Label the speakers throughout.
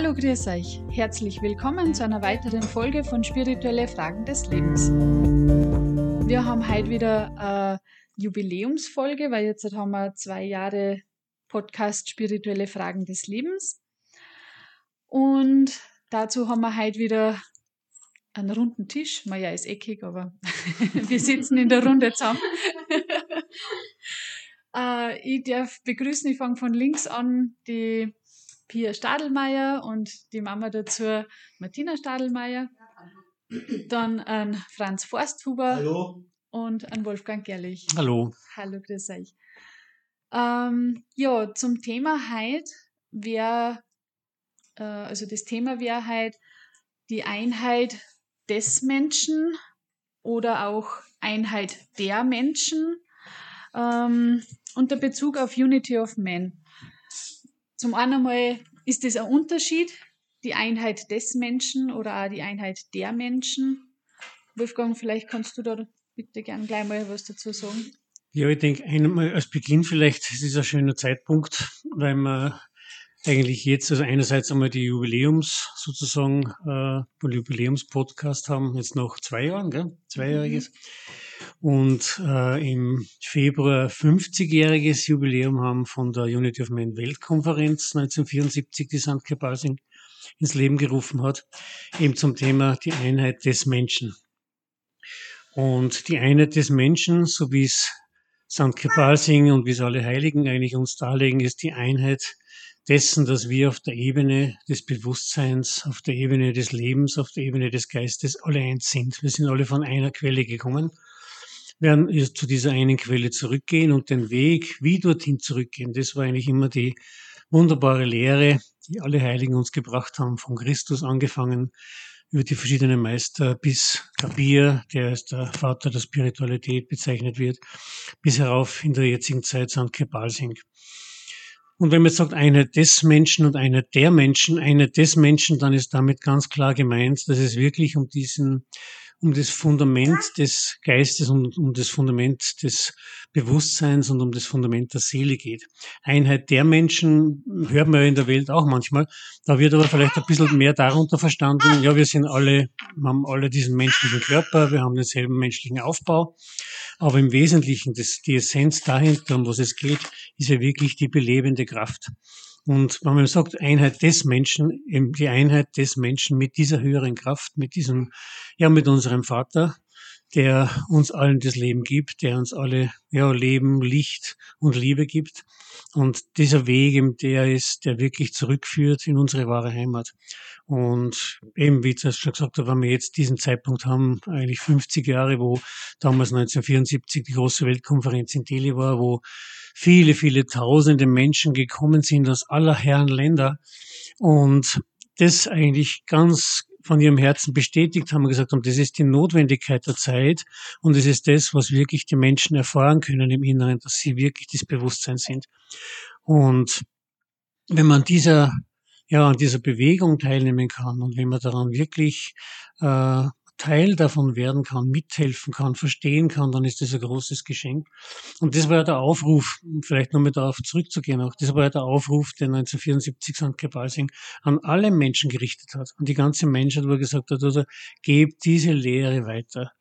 Speaker 1: Hallo, grüß euch. Herzlich willkommen zu einer weiteren Folge von Spirituelle Fragen des Lebens. Wir haben heute wieder eine Jubiläumsfolge, weil jetzt haben wir zwei Jahre Podcast Spirituelle Fragen des Lebens. Und dazu haben wir heute wieder einen runden Tisch. Maja ist eckig, aber wir sitzen in der Runde zusammen. äh, ich darf begrüßen, ich fange von links an, die Pia Stadelmeier und die Mama dazu Martina Stadelmeier. Dann an Franz Forsthuber.
Speaker 2: Hallo.
Speaker 1: Und an Wolfgang Gerlich.
Speaker 2: Hallo.
Speaker 1: Hallo, grüß euch. Ähm, ja, zum Thema heute wäre, äh, also das Thema wäre halt die Einheit des Menschen oder auch Einheit der Menschen ähm, unter Bezug auf Unity of Men. Zum einen einmal ist das ein Unterschied, die Einheit des Menschen oder auch die Einheit der Menschen. Wolfgang, vielleicht kannst du da bitte gern gleich mal was dazu sagen.
Speaker 2: Ja, ich denke, einmal als Beginn vielleicht, es ist ein schöner Zeitpunkt, weil wir eigentlich jetzt, also einerseits einmal die Jubiläums sozusagen, äh, Jubiläumspodcast haben, jetzt noch zwei Jahren, gell? Zweijähriges. Mhm. Und äh, im Februar 50-jähriges Jubiläum haben von der Unity of Men Weltkonferenz 1974, die St. Balsing ins Leben gerufen hat, eben zum Thema die Einheit des Menschen. Und die Einheit des Menschen, so wie es St. Balsing und wie es alle Heiligen eigentlich uns darlegen, ist die Einheit dessen, dass wir auf der Ebene des Bewusstseins, auf der Ebene des Lebens, auf der Ebene des Geistes alle eins sind. Wir sind alle von einer Quelle gekommen, werden zu dieser einen Quelle zurückgehen und den Weg, wie dorthin zurückgehen, das war eigentlich immer die wunderbare Lehre, die alle Heiligen uns gebracht haben, von Christus angefangen, über die verschiedenen Meister bis Kabir, der als der Vater der Spiritualität bezeichnet wird, bis herauf in der jetzigen Zeit St. Kepalsing. Und wenn man jetzt sagt, Einheit des Menschen und Einheit der Menschen, Einheit des Menschen, dann ist damit ganz klar gemeint, dass es wirklich um diesen um das Fundament des Geistes und um das Fundament des Bewusstseins und um das Fundament der Seele geht. Einheit der Menschen hört man ja in der Welt auch manchmal. Da wird aber vielleicht ein bisschen mehr darunter verstanden, ja, wir sind alle, wir haben alle diesen menschlichen Körper, wir haben denselben menschlichen Aufbau. Aber im Wesentlichen, das, die Essenz dahinter, um was es geht, ist ja wirklich die belebende Kraft. Und wenn man sagt Einheit des Menschen, eben die Einheit des Menschen mit dieser höheren Kraft, mit diesem, ja, mit unserem Vater, der uns allen das Leben gibt, der uns alle, ja, Leben, Licht und Liebe gibt. Und dieser Weg, eben der ist, der wirklich zurückführt in unsere wahre Heimat. Und eben, wie ich das schon gesagt habe, wenn wir jetzt diesen Zeitpunkt haben, eigentlich 50 Jahre, wo damals 1974 die große Weltkonferenz in Delhi war, wo viele, viele tausende Menschen gekommen sind aus aller Herren Länder und das eigentlich ganz von ihrem Herzen bestätigt haben und gesagt haben, das ist die Notwendigkeit der Zeit und es ist das, was wirklich die Menschen erfahren können im Inneren, dass sie wirklich das Bewusstsein sind. Und wenn man dieser ja, an dieser Bewegung teilnehmen kann und wenn man daran wirklich äh, Teil davon werden kann, mithelfen kann, verstehen kann, dann ist das ein großes Geschenk. Und das war ja der Aufruf, vielleicht nochmal darauf zurückzugehen auch, das war ja der Aufruf, den 1974 St. Gebalsing an alle Menschen gerichtet hat, an die ganze Menschheit, wo er gesagt hat, also gebt diese Lehre weiter,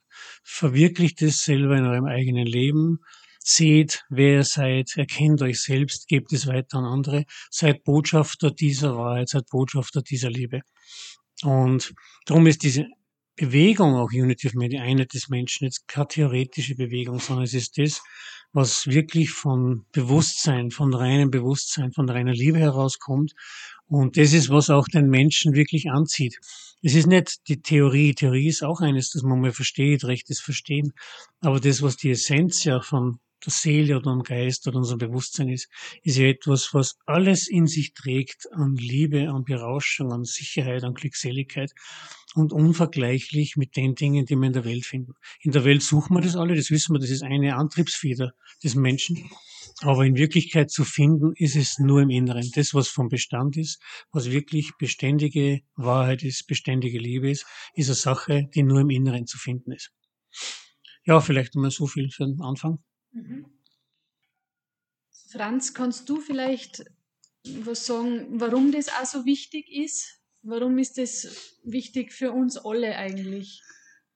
Speaker 2: verwirklicht es selber in eurem eigenen Leben, seht, wer ihr seid, erkennt euch selbst, gebt es weiter an andere, seid Botschafter dieser Wahrheit, seid Botschafter dieser Liebe. Und darum ist diese Bewegung, auch Unity of Man, die Einheit des Menschen, jetzt keine theoretische Bewegung, sondern es ist das, was wirklich von Bewusstsein, von reinem Bewusstsein, von reiner Liebe herauskommt. Und das ist, was auch den Menschen wirklich anzieht. Es ist nicht die Theorie. Theorie ist auch eines, das man mal versteht, rechtes Verstehen. Aber das, was die Essenz ja von der Seele oder dem Geist oder unserem Bewusstsein ist, ist ja etwas, was alles in sich trägt an Liebe, an Berauschung, an Sicherheit, an Glückseligkeit und unvergleichlich mit den Dingen, die wir in der Welt finden. In der Welt suchen wir das alle, das wissen wir, das ist eine Antriebsfeder des Menschen. Aber in Wirklichkeit zu finden, ist es nur im Inneren. Das, was vom Bestand ist, was wirklich beständige Wahrheit ist, beständige Liebe ist, ist eine Sache, die nur im Inneren zu finden ist. Ja, vielleicht einmal so viel für den Anfang. Mhm.
Speaker 1: Franz, kannst du vielleicht was sagen, warum das auch so wichtig ist? Warum ist das wichtig für uns alle eigentlich?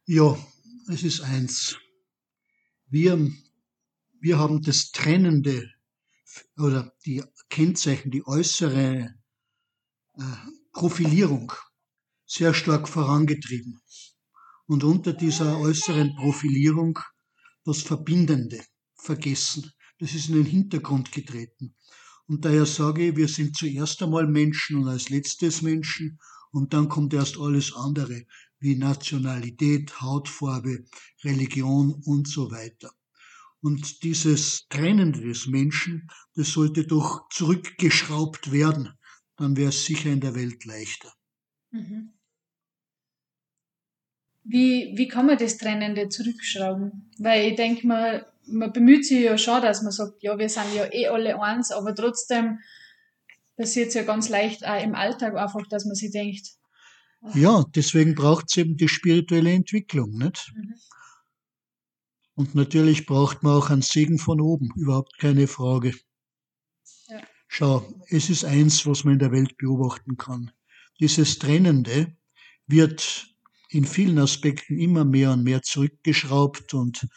Speaker 3: Ja, es ist eins. Wir, wir haben das Trennende oder die Kennzeichen, die äußere äh, Profilierung sehr stark vorangetrieben. Und unter dieser äußeren Profilierung das Verbindende vergessen. Das ist in den Hintergrund getreten. Und daher sage ich, wir sind zuerst einmal Menschen und als letztes Menschen und dann kommt erst alles andere wie Nationalität, Hautfarbe, Religion und so weiter. Und dieses Trennende des Menschen, das sollte doch zurückgeschraubt werden. Dann wäre es sicher in der Welt leichter. Mhm.
Speaker 1: Wie, wie kann man das Trennende zurückschrauben? Weil ich denke mal, man bemüht sich ja schon, dass man sagt, ja, wir sind ja eh alle eins, aber trotzdem passiert es ja ganz leicht auch im Alltag einfach, dass man sich denkt.
Speaker 3: Ach. Ja, deswegen braucht es eben die spirituelle Entwicklung, nicht? Mhm. Und natürlich braucht man auch einen Segen von oben, überhaupt keine Frage. Ja. Schau, es ist eins, was man in der Welt beobachten kann. Dieses Trennende wird in vielen Aspekten immer mehr und mehr zurückgeschraubt und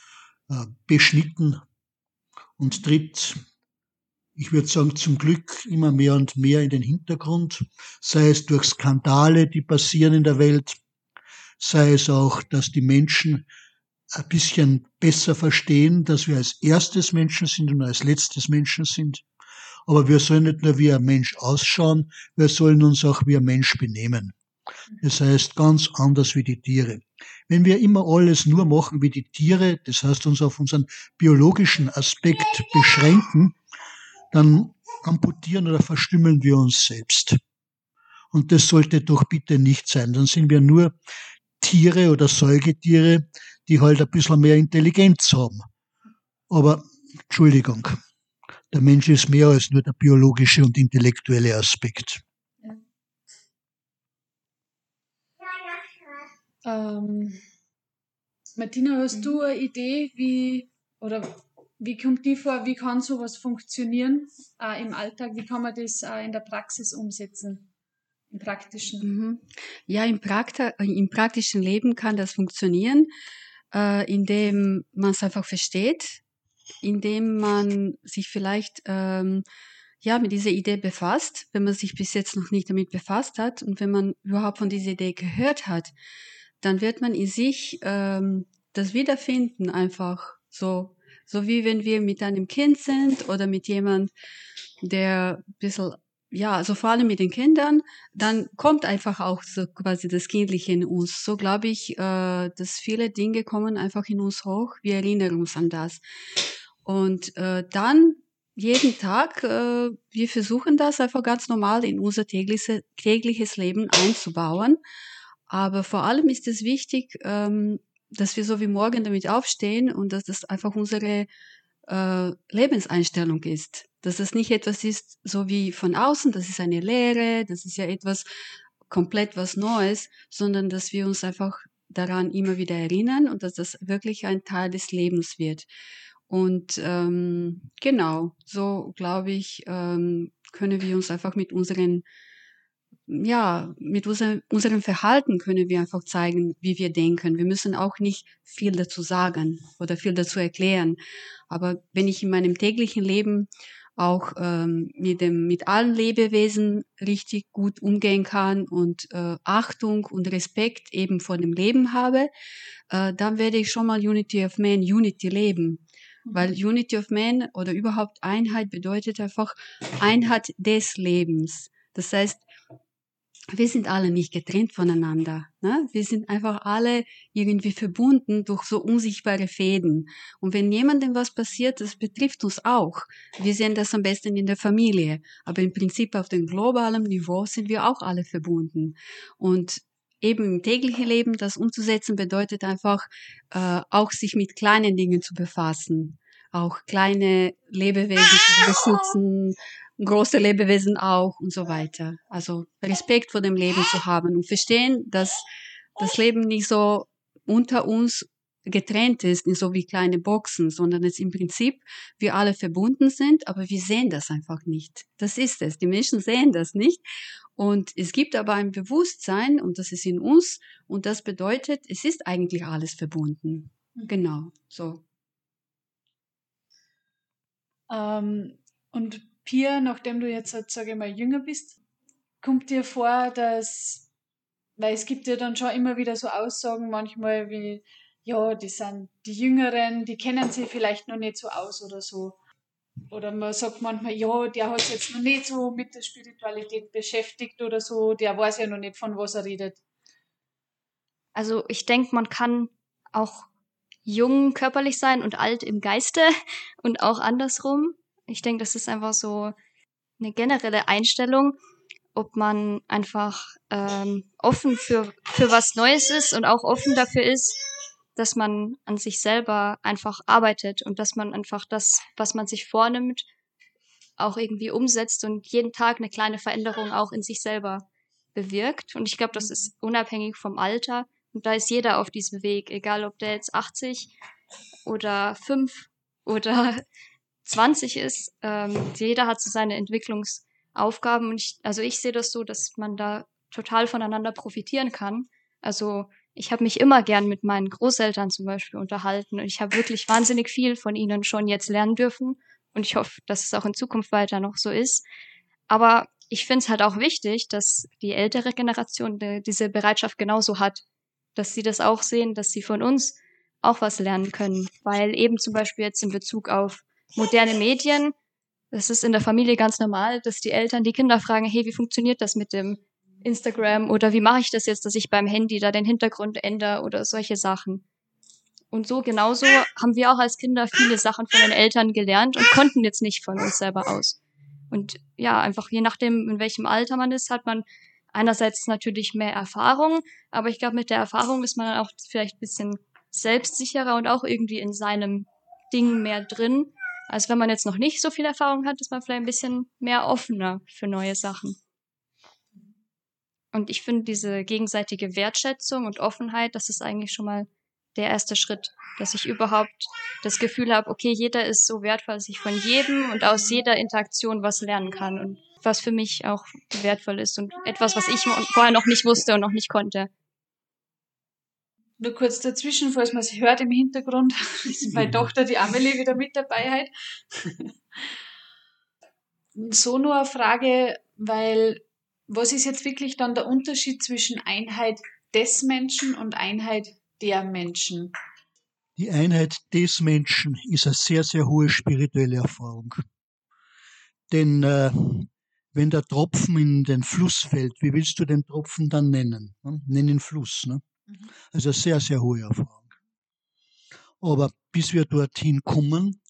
Speaker 3: beschnitten und tritt, ich würde sagen, zum Glück immer mehr und mehr in den Hintergrund, sei es durch Skandale, die passieren in der Welt, sei es auch, dass die Menschen ein bisschen besser verstehen, dass wir als erstes Menschen sind und als letztes Menschen sind. Aber wir sollen nicht nur wie ein Mensch ausschauen, wir sollen uns auch wie ein Mensch benehmen. Das heißt ganz anders wie die Tiere. Wenn wir immer alles nur machen wie die Tiere, das heißt uns auf unseren biologischen Aspekt beschränken, dann amputieren oder verstümmeln wir uns selbst. Und das sollte doch bitte nicht sein. Dann sind wir nur Tiere oder Säugetiere, die halt ein bisschen mehr Intelligenz haben. Aber, Entschuldigung, der Mensch ist mehr als nur der biologische und intellektuelle Aspekt.
Speaker 1: Ähm, Martina, hast mhm. du eine Idee, wie oder wie kommt die vor, wie kann sowas funktionieren äh, im Alltag? Wie kann man das äh, in der Praxis umsetzen? Im praktischen?
Speaker 4: Mhm. Ja, im, Prakta im praktischen Leben kann das funktionieren, äh, indem man es einfach versteht, indem man sich vielleicht ähm, ja, mit dieser Idee befasst, wenn man sich bis jetzt noch nicht damit befasst hat und wenn man überhaupt von dieser Idee gehört hat, dann wird man in sich ähm, das Wiederfinden einfach so, so wie wenn wir mit einem Kind sind oder mit jemand, der ein bisschen, ja, also vor allem mit den Kindern, dann kommt einfach auch so quasi das Kindliche in uns. So glaube ich, äh, dass viele Dinge kommen einfach in uns hoch. Wir erinnern uns an das. Und äh, dann jeden Tag, äh, wir versuchen das einfach ganz normal in unser tägliches, tägliches Leben einzubauen. Aber vor allem ist es wichtig, ähm, dass wir so wie morgen damit aufstehen und dass das einfach unsere äh, Lebenseinstellung ist. Dass das nicht etwas ist, so wie von außen, das ist eine Lehre, das ist ja etwas komplett was Neues, sondern dass wir uns einfach daran immer wieder erinnern und dass das wirklich ein Teil des Lebens wird. Und ähm, genau, so glaube ich, ähm, können wir uns einfach mit unseren ja, mit unser, unserem Verhalten können wir einfach zeigen, wie wir denken. Wir müssen auch nicht viel dazu sagen oder viel dazu erklären. Aber wenn ich in meinem täglichen Leben auch ähm, mit dem mit allen Lebewesen richtig gut umgehen kann und äh, Achtung und Respekt eben vor dem Leben habe, äh, dann werde ich schon mal Unity of Man, Unity leben. Weil mhm. Unity of Man oder überhaupt Einheit bedeutet einfach Einheit des Lebens. Das heißt, wir sind alle nicht getrennt voneinander. Ne? Wir sind einfach alle irgendwie verbunden durch so unsichtbare Fäden. Und wenn jemandem was passiert, das betrifft uns auch. Wir sehen das am besten in der Familie. Aber im Prinzip auf dem globalen Niveau sind wir auch alle verbunden. Und eben im täglichen Leben das umzusetzen bedeutet einfach äh, auch sich mit kleinen Dingen zu befassen. Auch kleine Lebewesen zu beschützen, große Lebewesen auch und so weiter. Also Respekt vor dem Leben zu haben und verstehen, dass das Leben nicht so unter uns getrennt ist, so wie kleine Boxen, sondern es im Prinzip wir alle verbunden sind, aber wir sehen das einfach nicht. Das ist es. Die Menschen sehen das nicht. Und es gibt aber ein Bewusstsein und das ist in uns und das bedeutet, es ist eigentlich alles verbunden. Mhm. Genau, so.
Speaker 1: Ähm, und Pia, nachdem du jetzt, sage ich mal, jünger bist, kommt dir vor, dass, weil es gibt ja dann schon immer wieder so Aussagen manchmal wie, ja, die sind die Jüngeren, die kennen sich vielleicht noch nicht so aus oder so. Oder man sagt manchmal, ja, der hat sich jetzt noch nicht so mit der Spiritualität beschäftigt oder so, der weiß ja noch nicht, von was er redet.
Speaker 5: Also ich denke, man kann auch jung körperlich sein und alt im Geiste und auch andersrum. Ich denke, das ist einfach so eine generelle Einstellung, ob man einfach ähm, offen für, für was Neues ist und auch offen dafür ist, dass man an sich selber einfach arbeitet und dass man einfach das, was man sich vornimmt, auch irgendwie umsetzt und jeden Tag eine kleine Veränderung auch in sich selber bewirkt. Und ich glaube, das ist unabhängig vom Alter. Und da ist jeder auf diesem Weg, egal ob der jetzt 80 oder 5 oder 20 ist. Ähm, jeder hat so seine Entwicklungsaufgaben. Und ich, also ich sehe das so, dass man da total voneinander profitieren kann. Also ich habe mich immer gern mit meinen Großeltern zum Beispiel unterhalten und ich habe wirklich wahnsinnig viel von ihnen schon jetzt lernen dürfen und ich hoffe, dass es auch in Zukunft weiter noch so ist. Aber ich finde es halt auch wichtig, dass die ältere Generation diese Bereitschaft genauso hat, dass sie das auch sehen, dass sie von uns auch was lernen können, weil eben zum Beispiel jetzt in Bezug auf moderne Medien, das ist in der Familie ganz normal, dass die Eltern die Kinder fragen, hey, wie funktioniert das mit dem Instagram oder wie mache ich das jetzt, dass ich beim Handy da den Hintergrund ändere oder solche Sachen. Und so genauso haben wir auch als Kinder viele Sachen von den Eltern gelernt und konnten jetzt nicht von uns selber aus. Und ja, einfach je nachdem, in welchem Alter man ist, hat man einerseits natürlich mehr Erfahrung, aber ich glaube, mit der Erfahrung ist man dann auch vielleicht ein bisschen selbstsicherer und auch irgendwie in seinem Ding mehr drin. Als wenn man jetzt noch nicht so viel Erfahrung hat, ist man vielleicht ein bisschen mehr offener für neue Sachen. Und ich finde diese gegenseitige Wertschätzung und Offenheit, das ist eigentlich schon mal der erste Schritt, dass ich überhaupt das Gefühl habe, okay, jeder ist so wertvoll, dass ich von jedem und aus jeder Interaktion was lernen kann und was für mich auch wertvoll ist und etwas, was ich vorher noch nicht wusste und noch nicht konnte.
Speaker 1: Nur kurz dazwischen, falls man es hört im Hintergrund, ist meine Tochter, die Amelie, wieder mit dabei halt. so nur eine Frage, weil was ist jetzt wirklich dann der Unterschied zwischen Einheit des Menschen und Einheit der Menschen?
Speaker 3: Die Einheit des Menschen ist eine sehr, sehr hohe spirituelle Erfahrung. Denn äh, wenn der Tropfen in den Fluss fällt, wie willst du den Tropfen dann nennen? Nenn ihn Fluss. Ne? Mhm. Also sehr, sehr hohe Erfahrung. Aber bis wir dorthin kommen,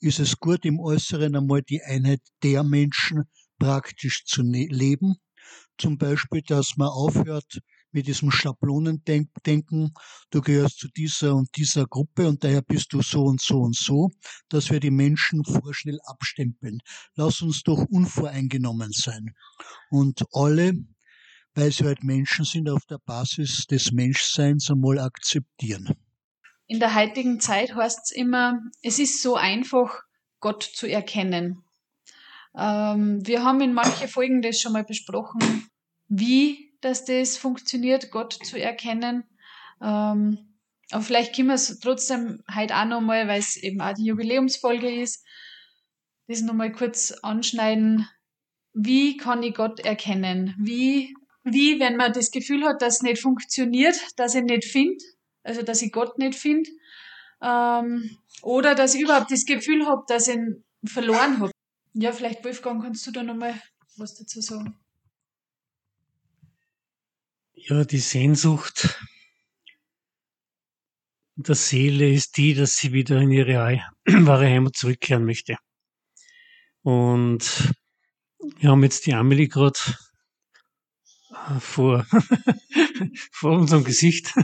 Speaker 3: ist es gut, im Äußeren einmal die Einheit der Menschen praktisch zu ne-, leben zum Beispiel, dass man aufhört mit diesem Schablonendenken, du gehörst zu dieser und dieser Gruppe und daher bist du so und so und so, dass wir die Menschen vorschnell abstempeln. Lass uns doch unvoreingenommen sein. Und alle, weil sie halt Menschen sind, auf der Basis des Menschseins einmal akzeptieren.
Speaker 1: In der heutigen Zeit heißt es immer, es ist so einfach, Gott zu erkennen. Ähm, wir haben in manchen Folgen das schon mal besprochen, wie dass das funktioniert, Gott zu erkennen. Ähm, aber vielleicht können wir es trotzdem heute auch nochmal, weil es eben auch die Jubiläumsfolge ist, das nochmal kurz anschneiden. Wie kann ich Gott erkennen? Wie, wie, wenn man das Gefühl hat, dass es nicht funktioniert, dass ich nicht finde, also dass ich Gott nicht finde, ähm, oder dass ich überhaupt das Gefühl habe, dass ich ihn verloren habe. Ja, vielleicht Wolfgang, kannst du da nochmal was dazu sagen?
Speaker 2: Ja, die Sehnsucht der Seele ist die, dass sie wieder in ihre wahre Heimat zurückkehren möchte. Und wir haben jetzt die Amelie gerade äh, vor, vor unserem Gesicht.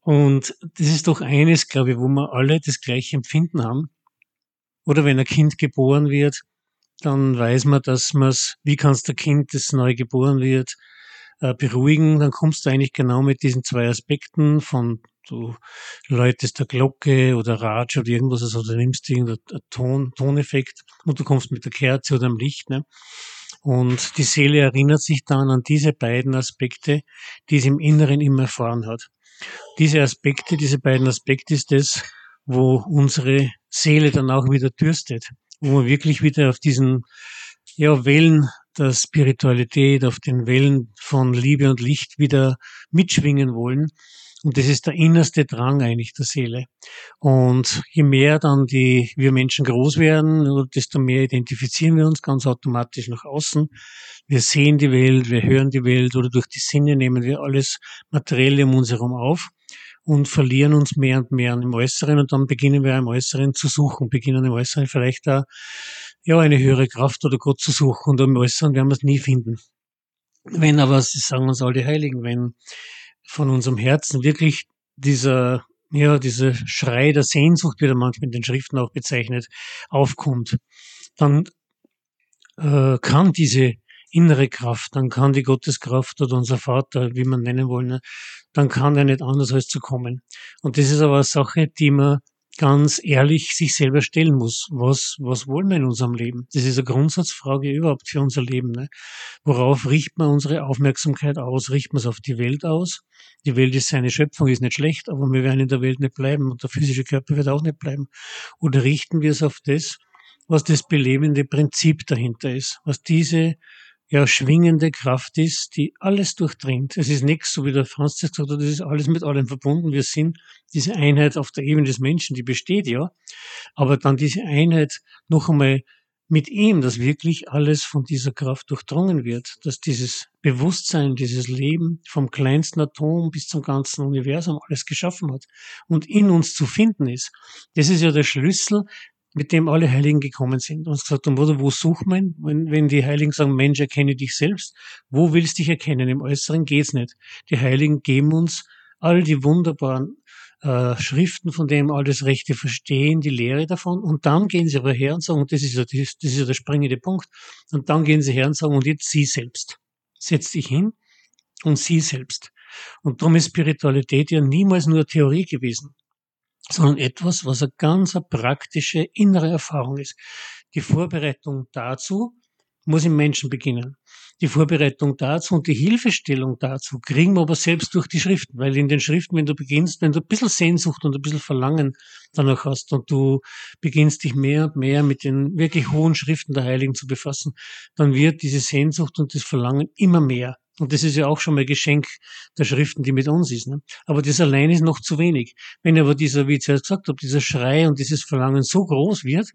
Speaker 2: Und das ist doch eines, glaube ich, wo wir alle das gleiche Empfinden haben. Oder wenn ein Kind geboren wird, dann weiß man, dass man es, wie kann es der Kind, das neu geboren wird, äh, beruhigen, dann kommst du eigentlich genau mit diesen zwei Aspekten von du läutest der Glocke oder Ratsch oder irgendwas, also du nimmst irgendeinen Ton, Toneffekt und du kommst mit der Kerze oder dem Licht. Ne? Und die Seele erinnert sich dann an diese beiden Aspekte, die sie im Inneren immer erfahren hat. Diese Aspekte, diese beiden Aspekte ist das, wo unsere Seele dann auch wieder dürstet, wo wir wirklich wieder auf diesen ja, Wellen der Spiritualität, auf den Wellen von Liebe und Licht wieder mitschwingen wollen. Und das ist der innerste Drang eigentlich der Seele. Und je mehr dann die, wir Menschen groß werden, desto mehr identifizieren wir uns ganz automatisch nach außen. Wir sehen die Welt, wir hören die Welt oder durch die Sinne nehmen wir alles Materielle um uns herum auf und verlieren uns mehr und mehr im Äußeren und dann beginnen wir im Äußeren zu suchen, beginnen im Äußeren vielleicht da ja eine höhere Kraft oder Gott zu suchen und im Äußeren werden wir es nie finden. Wenn aber, das sagen uns alle Heiligen, wenn von unserem Herzen wirklich dieser, ja, dieser Schrei der Sehnsucht, wie er manchmal in den Schriften auch bezeichnet, aufkommt, dann äh, kann diese innere Kraft, dann kann die Gotteskraft oder unser Vater, wie man nennen wollen, ne, dann kann er nicht anders als zu kommen. Und das ist aber eine Sache, die man ganz ehrlich sich selber stellen muss. Was, was wollen wir in unserem Leben? Das ist eine Grundsatzfrage überhaupt für unser Leben. Ne? Worauf richtet man unsere Aufmerksamkeit aus? Richtet man es auf die Welt aus? Die Welt ist seine Schöpfung, ist nicht schlecht, aber wir werden in der Welt nicht bleiben und der physische Körper wird auch nicht bleiben. Oder richten wir es auf das, was das belebende Prinzip dahinter ist, was diese ja schwingende Kraft ist, die alles durchdringt. Es ist nichts, so wie der Franz das gesagt hat, das ist alles mit allem verbunden. Wir sind diese Einheit auf der Ebene des Menschen, die besteht ja. Aber dann diese Einheit noch einmal mit ihm, dass wirklich alles von dieser Kraft durchdrungen wird, dass dieses Bewusstsein, dieses Leben vom kleinsten Atom bis zum ganzen Universum alles geschaffen hat und in uns zu finden ist. Das ist ja der Schlüssel, mit dem alle Heiligen gekommen sind und gesagt haben, wo, wo sucht man, wenn, wenn die Heiligen sagen, Mensch, erkenne dich selbst, wo willst du dich erkennen? Im Äußeren geht's nicht. Die Heiligen geben uns all die wunderbaren äh, Schriften, von denen alles Rechte verstehen, die Lehre davon, und dann gehen sie aber her und sagen, und das ist ja, das ist ja der springende Punkt, und dann gehen sie her und sagen, und jetzt sie selbst. Setz dich hin und sie selbst. Und darum ist Spiritualität ja niemals nur Theorie gewesen sondern etwas, was eine ganz praktische innere Erfahrung ist. Die Vorbereitung dazu muss im Menschen beginnen. Die Vorbereitung dazu und die Hilfestellung dazu kriegen wir aber selbst durch die Schriften, weil in den Schriften, wenn du beginnst, wenn du ein bisschen Sehnsucht und ein bisschen Verlangen danach hast und du beginnst dich mehr und mehr mit den wirklich hohen Schriften der Heiligen zu befassen, dann wird diese Sehnsucht und das Verlangen immer mehr. Und das ist ja auch schon mal Geschenk der Schriften, die mit uns ist. Ne? Aber das allein ist noch zu wenig. Wenn aber dieser, wie ich zuerst gesagt habe, dieser Schrei und dieses Verlangen so groß wird,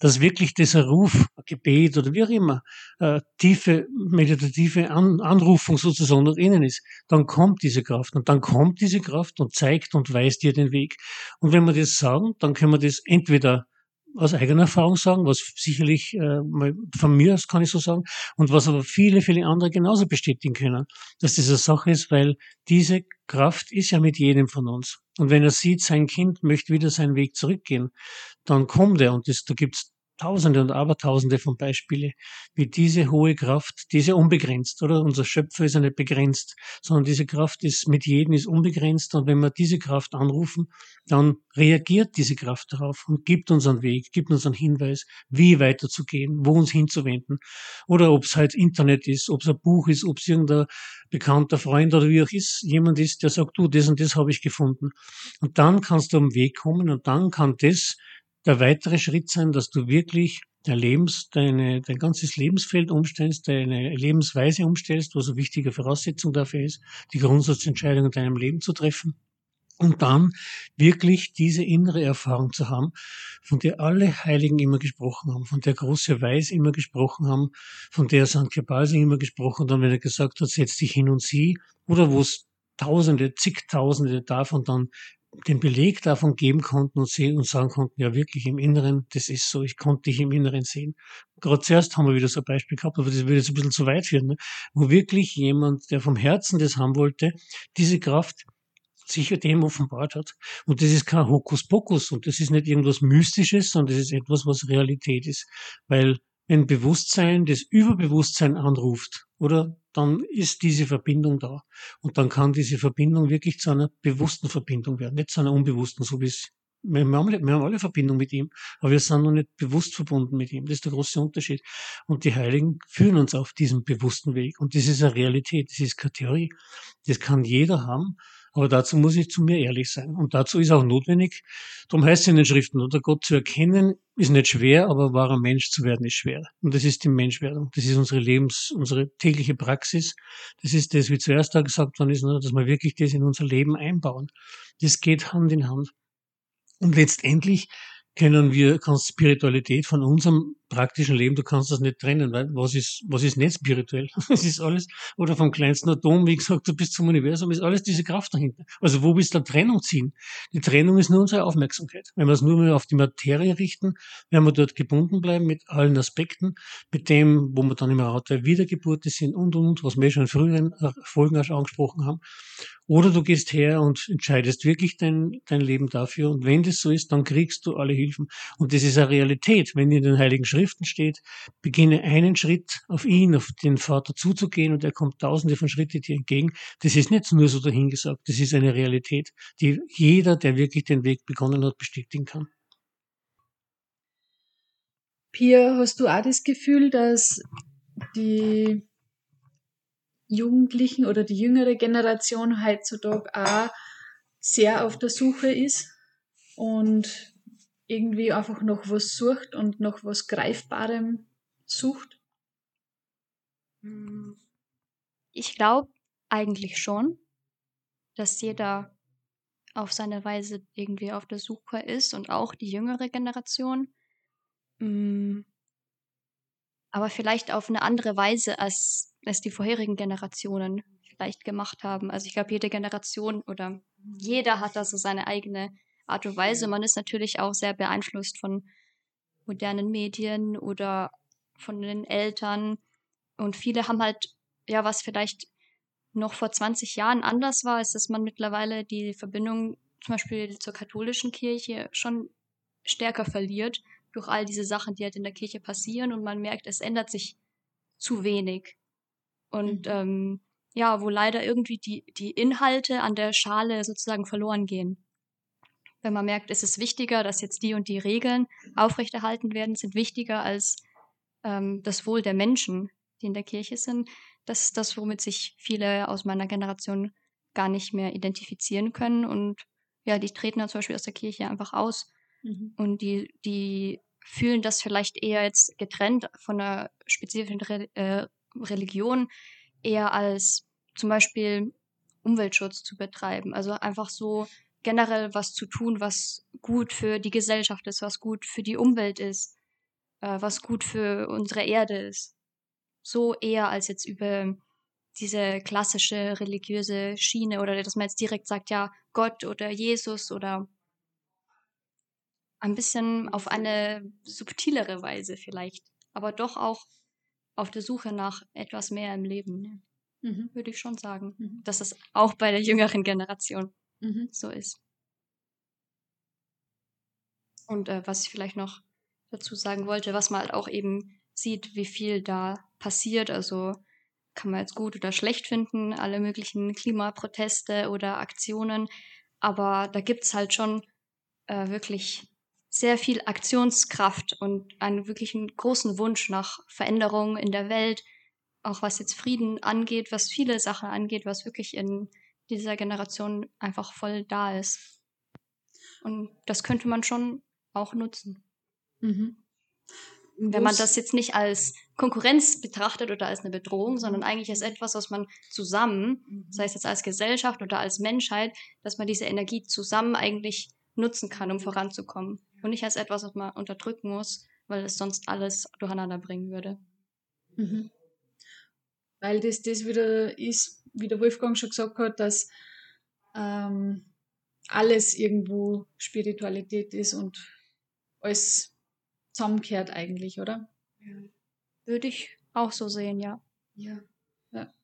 Speaker 2: dass wirklich dieser Ruf, Gebet oder wie auch immer, äh, tiefe meditative An Anrufung sozusagen nach innen ist, dann kommt diese Kraft und dann kommt diese Kraft und zeigt und weist dir den Weg. Und wenn wir das sagen, dann können wir das entweder aus eigener Erfahrung sagen, was sicherlich äh, von mir aus kann ich so sagen, und was aber viele, viele andere genauso bestätigen können, dass das eine Sache ist, weil diese Kraft ist ja mit jedem von uns. Und wenn er sieht, sein Kind möchte wieder seinen Weg zurückgehen, dann kommt er und das, da gibt's Tausende und Abertausende von Beispiele, wie diese hohe Kraft, diese unbegrenzt, oder? Unser Schöpfer ist ja nicht begrenzt, sondern diese Kraft ist mit jedem ist unbegrenzt und wenn wir diese Kraft anrufen, dann reagiert diese Kraft darauf und gibt uns einen Weg, gibt uns einen Hinweis, wie weiterzugehen, wo uns hinzuwenden. Oder ob es halt Internet ist, ob es ein Buch ist, ob es irgendein bekannter Freund oder wie auch ist, jemand ist, der sagt, du, das und das habe ich gefunden. Und dann kannst du am Weg kommen und dann kann das der weitere Schritt sein, dass du wirklich dein Lebens, deine, dein ganzes Lebensfeld umstellst, deine Lebensweise umstellst, was eine wichtige Voraussetzung dafür ist, die Grundsatzentscheidung in deinem Leben zu treffen. Und dann wirklich diese innere Erfahrung zu haben, von der alle Heiligen immer gesprochen haben, von der große Weiß immer gesprochen haben, von der St. Gebasi immer gesprochen hat, wenn er gesagt hat, setz dich hin und sieh, oder wo es Tausende, zigtausende davon dann den Beleg davon geben konnten und sehen und sagen konnten, ja wirklich im Inneren, das ist so, ich konnte dich im Inneren sehen. Gerade zuerst haben wir wieder so ein Beispiel gehabt, aber das würde jetzt ein bisschen zu weit führen, ne? wo wirklich jemand, der vom Herzen das haben wollte, diese Kraft sich dem offenbart hat. Und das ist kein Hokuspokus und das ist nicht irgendwas Mystisches, sondern das ist etwas, was Realität ist. Weil wenn Bewusstsein das Überbewusstsein anruft, oder dann ist diese Verbindung da. Und dann kann diese Verbindung wirklich zu einer bewussten Verbindung werden, nicht zu einer unbewussten, so wie es wir haben, alle, wir haben alle Verbindung mit ihm, aber wir sind noch nicht bewusst verbunden mit ihm. Das ist der große Unterschied. Und die Heiligen führen uns auf diesem bewussten Weg. Und das ist eine Realität, das ist keine Theorie. Das kann jeder haben. Aber dazu muss ich zu mir ehrlich sein. Und dazu ist auch notwendig, darum heißt es in den Schriften, oder Gott zu erkennen, ist nicht schwer, aber wahrer Mensch zu werden ist schwer. Und das ist die Menschwerdung. Das ist unsere Lebens-, unsere tägliche Praxis. Das ist das, wie zuerst da gesagt worden ist, dass wir wirklich das in unser Leben einbauen. Das geht Hand in Hand. Und letztendlich können wir, Spiritualität von unserem praktischen Leben, du kannst das nicht trennen, weil was ist, was ist nicht spirituell? Es ist alles, oder vom kleinsten Atom, wie gesagt, du bist zum Universum, ist alles diese Kraft dahinter. Also wo willst du Trennung ziehen? Die Trennung ist nur unsere Aufmerksamkeit. Wenn wir es nur mehr auf die Materie richten, werden wir dort gebunden bleiben mit allen Aspekten, mit dem, wo wir dann immer auch der Wiedergeburte sind und, und, und, was wir schon in früheren Folgen auch schon angesprochen haben. Oder du gehst her und entscheidest wirklich dein, dein Leben dafür. Und wenn das so ist, dann kriegst du alle Hilfen. Und das ist eine Realität. Wenn in den Heiligen Schriften steht, beginne einen Schritt auf ihn, auf den Vater zuzugehen und er kommt tausende von Schritten dir entgegen. Das ist nicht nur so dahingesagt. Das ist eine Realität, die jeder, der wirklich den Weg begonnen hat, bestätigen kann.
Speaker 1: Pia, hast du auch das Gefühl, dass die Jugendlichen oder die jüngere Generation heutzutage auch sehr auf der Suche ist und irgendwie einfach noch was sucht und noch was Greifbarem sucht?
Speaker 5: Hm. Ich glaube eigentlich schon, dass jeder auf seine Weise irgendwie auf der Suche ist und auch die jüngere Generation. Hm. Aber vielleicht auf eine andere Weise als es die vorherigen Generationen vielleicht gemacht haben. Also ich glaube, jede Generation oder jeder hat da so seine eigene Art und Weise. Man ist natürlich auch sehr beeinflusst von modernen Medien oder von den Eltern. Und viele haben halt, ja, was vielleicht noch vor 20 Jahren anders war, ist, dass man mittlerweile die Verbindung zum Beispiel zur katholischen Kirche schon stärker verliert durch all diese Sachen, die halt in der Kirche passieren und man merkt, es ändert sich zu wenig. Und mhm. ähm, ja, wo leider irgendwie die, die Inhalte an der Schale sozusagen verloren gehen. Wenn man merkt, es ist wichtiger, dass jetzt die und die Regeln aufrechterhalten werden, sind wichtiger als ähm, das Wohl der Menschen, die in der Kirche sind. Das ist das, womit sich viele aus meiner Generation gar nicht mehr identifizieren können. Und ja, die treten dann zum Beispiel aus der Kirche einfach aus. Mhm. Und die, die fühlen das vielleicht eher jetzt getrennt von einer spezifischen Re äh, Religion eher als zum Beispiel Umweltschutz zu betreiben. Also einfach so generell was zu tun, was gut für die Gesellschaft ist, was gut für die Umwelt ist, äh, was gut für unsere Erde ist. So eher als jetzt über diese klassische religiöse Schiene oder dass man jetzt direkt sagt, ja, Gott oder Jesus oder ein bisschen auf eine subtilere Weise vielleicht, aber doch auch auf der Suche nach etwas mehr im Leben, ne? mhm. würde ich schon sagen, mhm. dass das auch bei der jüngeren Generation mhm. so ist. Und äh, was ich vielleicht noch dazu sagen wollte, was man halt auch eben sieht, wie viel da passiert, also kann man jetzt gut oder schlecht finden, alle möglichen Klimaproteste oder Aktionen, aber da gibt es halt schon äh, wirklich sehr viel Aktionskraft und einen wirklichen großen Wunsch nach Veränderung in der Welt, auch was jetzt Frieden angeht, was viele Sachen angeht, was wirklich in dieser Generation einfach voll da ist. Und das könnte man schon auch nutzen. Mhm. Wenn man das jetzt nicht als Konkurrenz betrachtet oder als eine Bedrohung, sondern eigentlich als etwas, was man zusammen, mhm. sei es jetzt als Gesellschaft oder als Menschheit, dass man diese Energie zusammen eigentlich nutzen kann, um voranzukommen und nicht als etwas, was man unterdrücken muss, weil es sonst alles durcheinander bringen würde.
Speaker 1: Mhm. Weil das, das wieder ist, wie der Wolfgang schon gesagt hat, dass ähm, alles irgendwo Spiritualität ist und alles zusammenkehrt eigentlich, oder?
Speaker 5: Ja. Würde ich auch so sehen, ja.
Speaker 4: Ja, ja.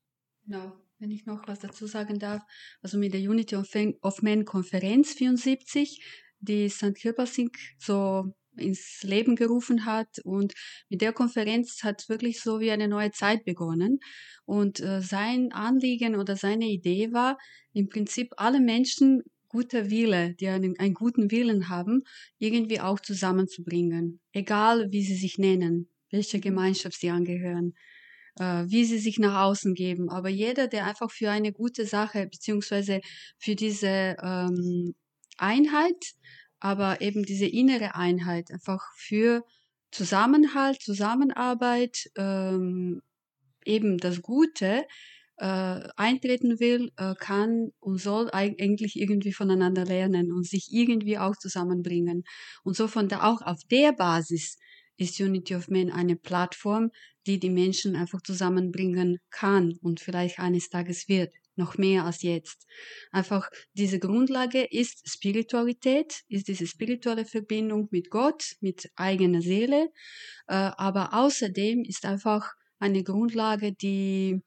Speaker 4: genau. Wenn ich noch was dazu sagen darf, also mit der Unity of, of Men Konferenz 74 die St. Kilpassing so ins Leben gerufen hat. Und mit der Konferenz hat wirklich so wie eine neue Zeit begonnen. Und äh, sein Anliegen oder seine Idee war, im Prinzip alle Menschen guter Wille, die einen, einen guten Willen haben, irgendwie auch zusammenzubringen. Egal wie sie sich nennen, welcher Gemeinschaft sie angehören, äh, wie sie sich nach außen geben. Aber jeder, der einfach für eine gute Sache beziehungsweise für diese ähm, Einheit, aber eben diese innere Einheit, einfach für Zusammenhalt, Zusammenarbeit, ähm, eben das Gute äh, eintreten will, äh, kann und soll eigentlich irgendwie voneinander lernen und sich irgendwie auch zusammenbringen. Und so von da auch auf der Basis ist Unity of Men eine Plattform, die die Menschen einfach zusammenbringen kann und vielleicht eines Tages wird, noch mehr als jetzt. Einfach diese Grundlage ist Spiritualität, ist diese spirituelle Verbindung mit Gott, mit eigener Seele, äh, aber außerdem ist einfach eine Grundlage, die,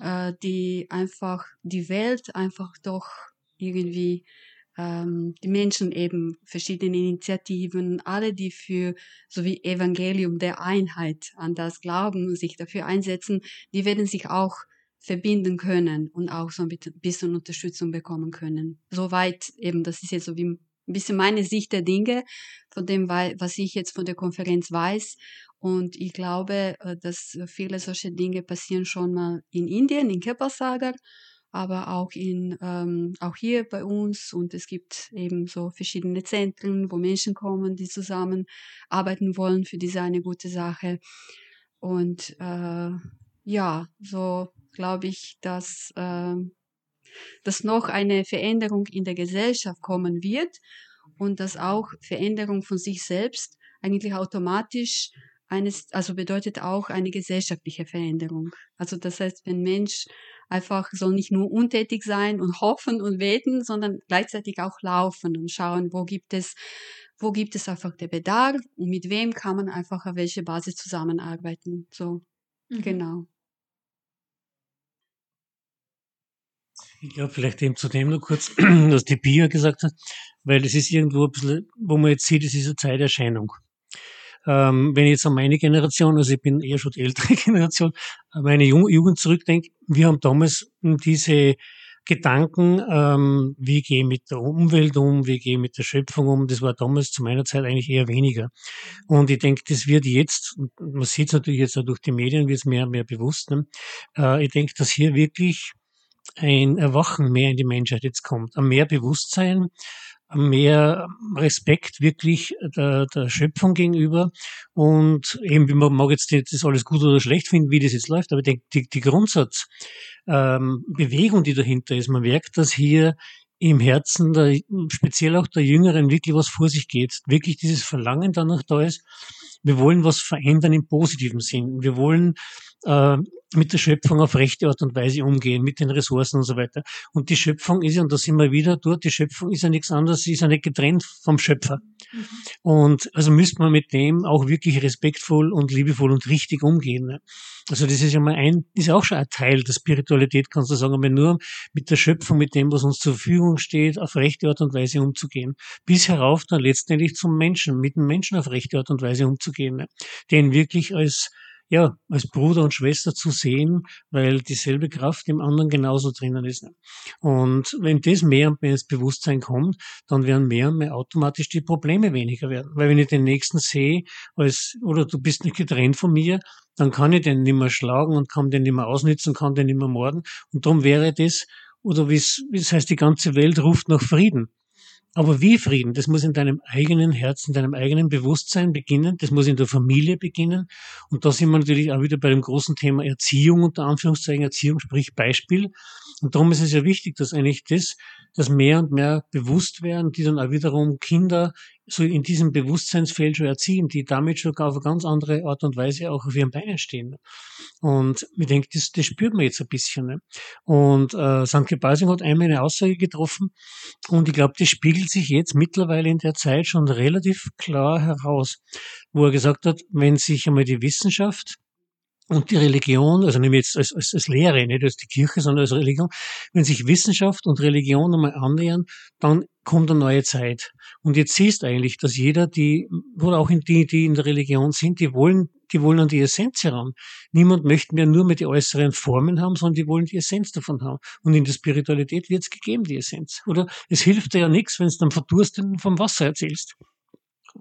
Speaker 4: äh, die einfach die Welt einfach doch irgendwie ähm, die Menschen eben verschiedene Initiativen, alle, die für so wie Evangelium der Einheit an das glauben sich dafür einsetzen, die werden sich auch verbinden können und auch so ein bisschen Unterstützung bekommen können. Soweit eben, das ist jetzt so wie ein bisschen meine Sicht der Dinge von dem, was ich jetzt von der Konferenz weiß. Und ich glaube, äh, dass viele solche Dinge passieren schon mal in Indien, in Kepasagar aber auch in ähm, auch hier bei uns und es gibt eben so verschiedene Zentren, wo Menschen kommen, die zusammen arbeiten wollen für diese eine gute Sache und äh, ja, so glaube ich, dass äh, dass noch eine Veränderung in der Gesellschaft kommen wird und dass auch Veränderung von sich selbst eigentlich automatisch eines, also bedeutet auch eine gesellschaftliche Veränderung. Also das heißt, wenn Mensch einfach soll nicht nur untätig sein und hoffen und beten, sondern gleichzeitig auch laufen und schauen, wo gibt es, wo gibt es einfach der Bedarf und mit wem kann man einfach auf welche Basis zusammenarbeiten. So, mhm. genau.
Speaker 2: Ich glaube, vielleicht eben zu dem noch kurz, was die Pia gesagt hat, weil es ist irgendwo ein bisschen, wo man jetzt sieht, es ist eine Zeiterscheinung. Ähm, wenn ich jetzt an meine Generation, also ich bin eher schon die ältere Generation, meine Jugend zurückdenke, wir haben damals diese Gedanken, ähm, wie gehe ich mit der Umwelt um, wie gehe ich mit der Schöpfung um, das war damals zu meiner Zeit eigentlich eher weniger. Und ich denke, das wird jetzt, man sieht es natürlich jetzt auch durch die Medien, wird es mehr und mehr bewusst, ne? äh, ich denke, dass hier wirklich ein Erwachen mehr in die Menschheit jetzt kommt, ein mehr Bewusstsein, mehr Respekt wirklich der, der Schöpfung gegenüber. Und eben, wie man mag jetzt das alles gut oder schlecht finden, wie das jetzt läuft, aber die, die, die Grundsatzbewegung, ähm, die dahinter ist, man merkt, dass hier im Herzen der, speziell auch der Jüngeren wirklich was vor sich geht, wirklich dieses Verlangen danach da ist, wir wollen was verändern im positiven Sinn. Wir wollen äh, mit der Schöpfung auf rechte Art und Weise umgehen, mit den Ressourcen und so weiter. Und die Schöpfung ist ja, und da sind wir wieder dort, die Schöpfung ist ja nichts anderes, sie ist ja nicht getrennt vom Schöpfer. Mhm. Und also müsste man mit dem auch wirklich respektvoll und liebevoll und richtig umgehen. Ne? Also das ist ja mal ein, ist auch schon ein Teil der Spiritualität, kannst du sagen, aber nur mit der Schöpfung, mit dem, was uns zur Verfügung steht, auf rechte Art und Weise umzugehen. Bis herauf dann letztendlich zum Menschen, mit dem Menschen auf rechte Art und Weise umzugehen. Ne? Den wirklich als ja, als Bruder und Schwester zu sehen, weil dieselbe Kraft im anderen genauso drinnen ist. Und wenn das mehr und mehr ins Bewusstsein kommt, dann werden mehr und mehr automatisch die Probleme weniger werden. Weil wenn ich den Nächsten sehe, als, oder du bist nicht getrennt von mir, dann kann ich den nicht mehr schlagen und kann den nicht mehr ausnützen, kann den nicht mehr morden. Und darum wäre das, oder wie es heißt, die ganze Welt ruft nach Frieden. Aber wie Frieden? Das muss in deinem eigenen Herzen, in deinem eigenen Bewusstsein beginnen. Das muss in der Familie beginnen. Und da sind wir natürlich auch wieder bei dem großen Thema Erziehung, unter Anführungszeichen Erziehung, sprich Beispiel. Und darum ist es ja wichtig, dass eigentlich das, dass mehr und mehr bewusst werden, die dann auch wiederum Kinder so in diesem Bewusstseinsfeld schon erziehen, die damit schon auf eine ganz andere Art und Weise auch auf ihren Beinen stehen. Und ich denke, das, das spürt man jetzt ein bisschen. Ne? Und äh, St. Basing hat einmal eine Aussage getroffen und ich glaube, das spiegelt sich jetzt mittlerweile in der Zeit schon relativ klar heraus, wo er gesagt hat, wenn sich einmal die Wissenschaft und die Religion, also nehme ich jetzt als, als, als Lehre, nicht als die Kirche, sondern als Religion, wenn sich Wissenschaft und Religion einmal annähern, dann kommt eine neue Zeit. Und jetzt siehst eigentlich, dass jeder, die, oder auch in die, die in der Religion sind, die wollen, die wollen an die Essenz heran. Niemand möchte mehr nur mit die äußeren Formen haben, sondern die wollen die Essenz davon haben. Und in der Spiritualität wird es gegeben, die Essenz. Oder es hilft dir ja nichts, wenn du dann verdursten vom Wasser erzählst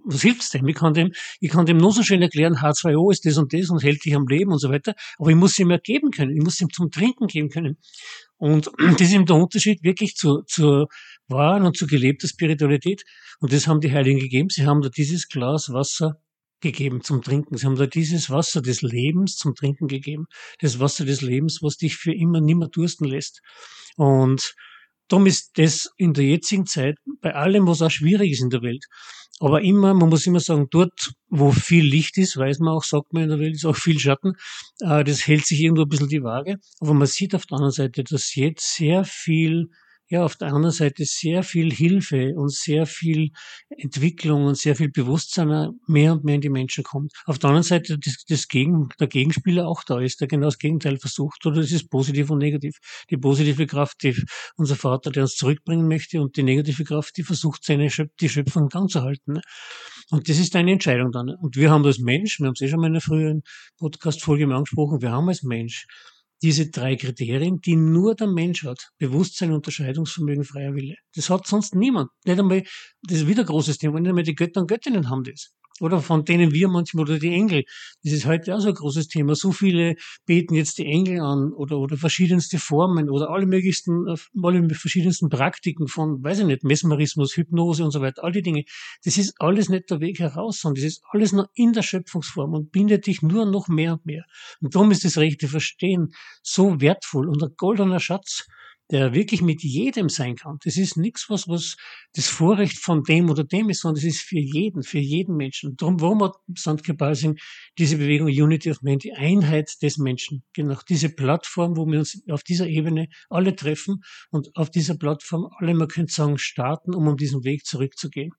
Speaker 2: was hilft's dem? Ich kann dem, ich kann dem nur so schön erklären, H2O ist das und das und hält dich am Leben und so weiter. Aber ich muss ihm ja geben können. Ich muss ihm zum Trinken geben können. Und das ist eben der Unterschied wirklich zu, zur wahren und zur gelebten Spiritualität. Und das haben die Heiligen gegeben. Sie haben da dieses Glas Wasser gegeben zum Trinken. Sie haben da dieses Wasser des Lebens zum Trinken gegeben. Das Wasser des Lebens, was dich für immer nimmer dursten lässt. Und darum ist das in der jetzigen Zeit bei allem, was auch schwierig ist in der Welt, aber immer, man muss immer sagen, dort, wo viel Licht ist, weiß man auch, sagt man in der Welt, ist auch viel Schatten. Äh, das hält sich irgendwo ein bisschen die Waage. Aber man sieht auf der anderen Seite, dass jetzt sehr viel ja auf der anderen Seite sehr viel Hilfe und sehr viel Entwicklung und sehr viel Bewusstsein mehr und mehr in die Menschen kommt. Auf der anderen Seite das, das Gegen, der Gegenspieler auch da ist, der genau das Gegenteil versucht, oder das ist positiv und negativ. Die positive Kraft, die unser Vater, der uns zurückbringen möchte, und die negative Kraft, die versucht, seine Schöp die Schöpfung dran zu halten. Ne? Und das ist eine Entscheidung dann. Und wir haben als Mensch, wir haben es eh schon mal in einer früheren Podcast-Folge angesprochen, wir haben als Mensch diese drei Kriterien, die nur der Mensch hat. Bewusstsein, Unterscheidungsvermögen, freier Wille. Das hat sonst niemand. Nicht einmal, das ist wieder ein großes Thema, nicht einmal die Götter und Göttinnen haben das oder von denen wir manchmal, oder die Engel. Das ist heute auch so ein großes Thema. So viele beten jetzt die Engel an oder, oder verschiedenste Formen oder alle möglichsten, alle verschiedensten Praktiken von, weiß ich nicht, Mesmerismus, Hypnose und so weiter, all die Dinge. Das ist alles nicht der Weg heraus, sondern das ist alles nur in der Schöpfungsform und bindet dich nur noch mehr und mehr. Und darum ist das rechte Verstehen so wertvoll und ein goldener Schatz, der wirklich mit jedem sein kann. Das ist nichts, was, was das Vorrecht von dem oder dem ist, sondern es ist für jeden, für jeden Menschen. Darum, warum hat Sandke Balsing diese Bewegung Unity of Man, die Einheit des Menschen, genau diese Plattform, wo wir uns auf dieser Ebene alle treffen und auf dieser Plattform alle, man könnte sagen, starten, um um diesen Weg zurückzugehen.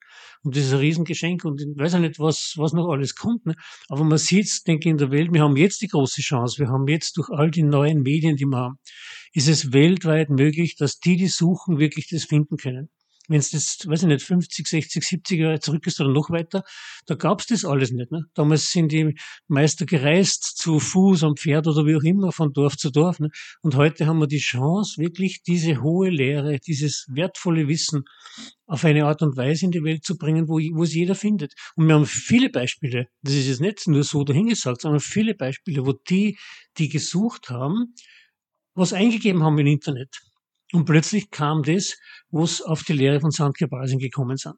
Speaker 2: Und das ist ein Riesengeschenk und ich weiß ja nicht, was, was noch alles kommt, ne? aber man sieht denke ich, in der Welt, wir haben jetzt die große Chance, wir haben jetzt durch all die neuen Medien, die wir haben, ist es weltweit möglich, dass die, die suchen, wirklich das finden können. Wenn es das, weiß ich nicht, 50, 60, 70 Jahre zurück ist oder noch weiter, da gab's das alles nicht. Ne? Damals sind die Meister gereist, zu Fuß, am Pferd oder wie auch immer, von Dorf zu Dorf. Ne? Und heute haben wir die Chance, wirklich diese hohe Lehre, dieses wertvolle Wissen auf eine Art und Weise in die Welt zu bringen, wo, wo es jeder findet. Und wir haben viele Beispiele, das ist jetzt nicht nur so dahingesagt, sondern viele Beispiele, wo die, die gesucht haben, was eingegeben haben im Internet. Und plötzlich kam das, was auf die Lehre von St. Gebrasien gekommen sind.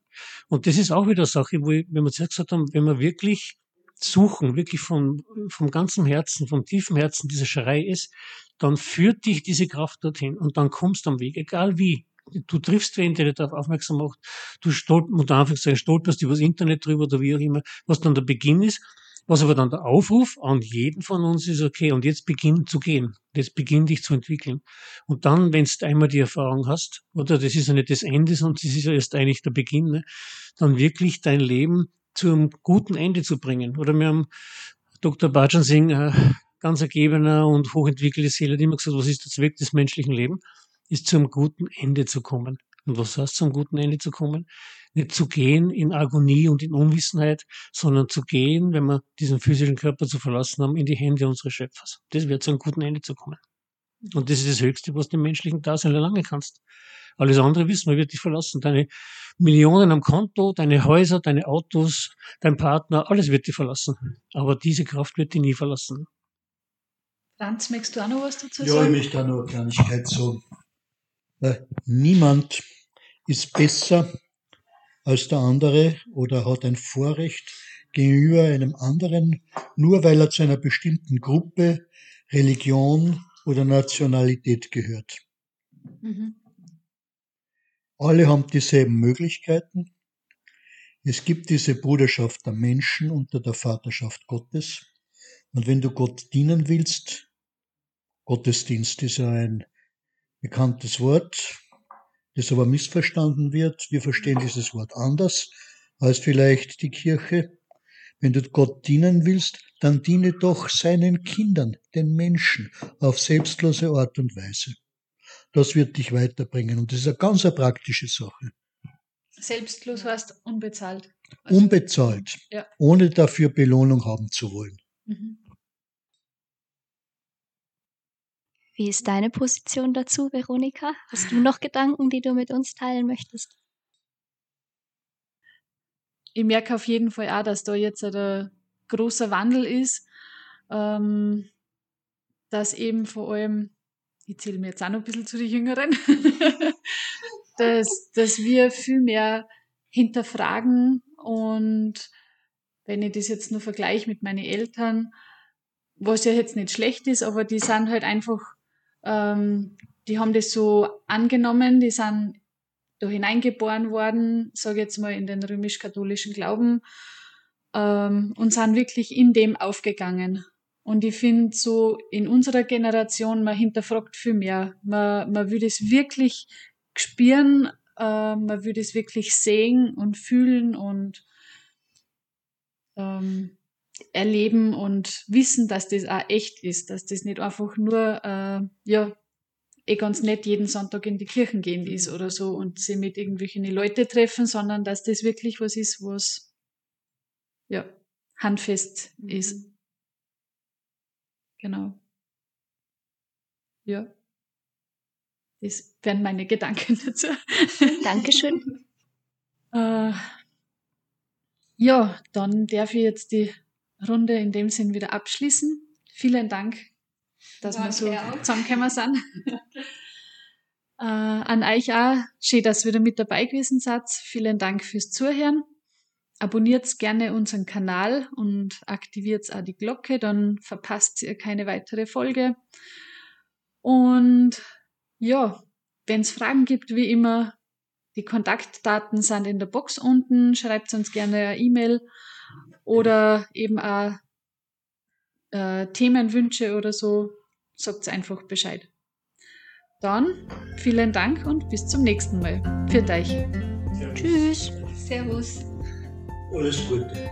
Speaker 2: Und das ist auch wieder eine Sache, wo ich, wenn wir zuerst gesagt haben, wenn wir wirklich suchen, wirklich von, vom ganzen Herzen, vom tiefen Herzen dieser Schrei ist, dann führt dich diese Kraft dorthin und dann kommst du am Weg, egal wie. Du triffst wen, der dich darauf aufmerksam macht. Du stolp, unter Anführungszeichen stolperst über das Internet drüber oder wie auch immer, was dann der Beginn ist. Was aber dann der Aufruf an jeden von uns ist, okay, und jetzt beginn zu gehen. Jetzt beginn dich zu entwickeln. Und dann, wenn du einmal die Erfahrung hast, oder das ist ja nicht das Ende, sondern das ist ja erst eigentlich der Beginn, ne, dann wirklich dein Leben zu einem guten Ende zu bringen. Oder wir haben Dr. Bajan Singh, äh, ganz ergebener und hochentwickelte Seele, hat immer gesagt, was ist der Zweck des menschlichen Lebens? Ist zu einem guten Ende zu kommen. Und was heißt zum guten Ende zu kommen? Nicht zu gehen in Agonie und in Unwissenheit, sondern zu gehen, wenn wir diesen physischen Körper zu verlassen haben, in die Hände unseres Schöpfers. Das wird zu einem guten Ende zu kommen. Und das ist das Höchste, was du im menschlichen Dasein erlangen kannst. Alles andere wissen wir, wird dich verlassen. Deine Millionen am Konto, deine Häuser, deine Autos, dein Partner, alles wird dich verlassen. Aber diese Kraft wird dich nie verlassen.
Speaker 1: Franz, möchtest du auch noch was dazu
Speaker 3: ja,
Speaker 1: sagen?
Speaker 3: Ja, ich möchte auch noch eine Kleinigkeit sagen. Niemand ist besser als der andere oder hat ein Vorrecht gegenüber einem anderen, nur weil er zu einer bestimmten Gruppe, Religion oder Nationalität gehört. Mhm. Alle haben dieselben Möglichkeiten. Es gibt diese Bruderschaft der Menschen unter der Vaterschaft Gottes. Und wenn du Gott dienen willst, Gottesdienst ist ja ein bekanntes Wort, das aber missverstanden wird. Wir verstehen dieses Wort anders als vielleicht die Kirche. Wenn du Gott dienen willst, dann diene doch seinen Kindern, den Menschen, auf selbstlose Art und Weise. Das wird dich weiterbringen und das ist eine ganz eine praktische Sache.
Speaker 1: Selbstlos heißt unbezahlt.
Speaker 3: Also, unbezahlt, ja. ohne dafür Belohnung haben zu wollen. Mhm.
Speaker 5: Wie ist deine Position dazu, Veronika? Hast du noch Gedanken, die du mit uns teilen möchtest?
Speaker 1: Ich merke auf jeden Fall auch, dass da jetzt ein großer Wandel ist, ähm, dass eben vor allem, ich zähle mir jetzt auch noch ein bisschen zu den Jüngeren, dass, dass wir viel mehr hinterfragen und wenn ich das jetzt nur vergleiche mit meinen Eltern, was ja jetzt nicht schlecht ist, aber die sind halt einfach, ähm, die haben das so angenommen, die sind da hineingeboren worden, sage jetzt mal in den römisch-katholischen Glauben ähm, und sind wirklich in dem aufgegangen. Und ich finde so in unserer Generation, man hinterfragt viel mehr. Man, man will es wirklich spüren, äh, man will es wirklich sehen und fühlen und ähm, erleben und wissen, dass das auch echt ist, dass das nicht einfach nur, äh, ja, eh ganz nett jeden Sonntag in die Kirchen gehen ist oder so und sie mit irgendwelchen Leute treffen, sondern dass das wirklich was ist, was, ja, handfest mhm. ist. Genau. Ja. Das wären meine Gedanken dazu.
Speaker 5: Dankeschön.
Speaker 1: äh, ja, dann darf ich jetzt die Runde in dem Sinn wieder abschließen. Vielen Dank, dass Danke wir so auch. zusammengekommen sind. äh, an euch auch, schön, dass ihr wieder mit dabei gewesen seid. Vielen Dank fürs Zuhören. Abonniert gerne unseren Kanal und aktiviert auch die Glocke, dann verpasst ihr keine weitere Folge. Und ja, wenn es Fragen gibt, wie immer, die Kontaktdaten sind in der Box unten. Schreibt uns gerne eine E-Mail oder eben auch äh, Themenwünsche oder so. Sagt einfach Bescheid. Dann vielen Dank und bis zum nächsten Mal. Für euch.
Speaker 5: Tschüss.
Speaker 4: Servus.
Speaker 3: Alles Gute.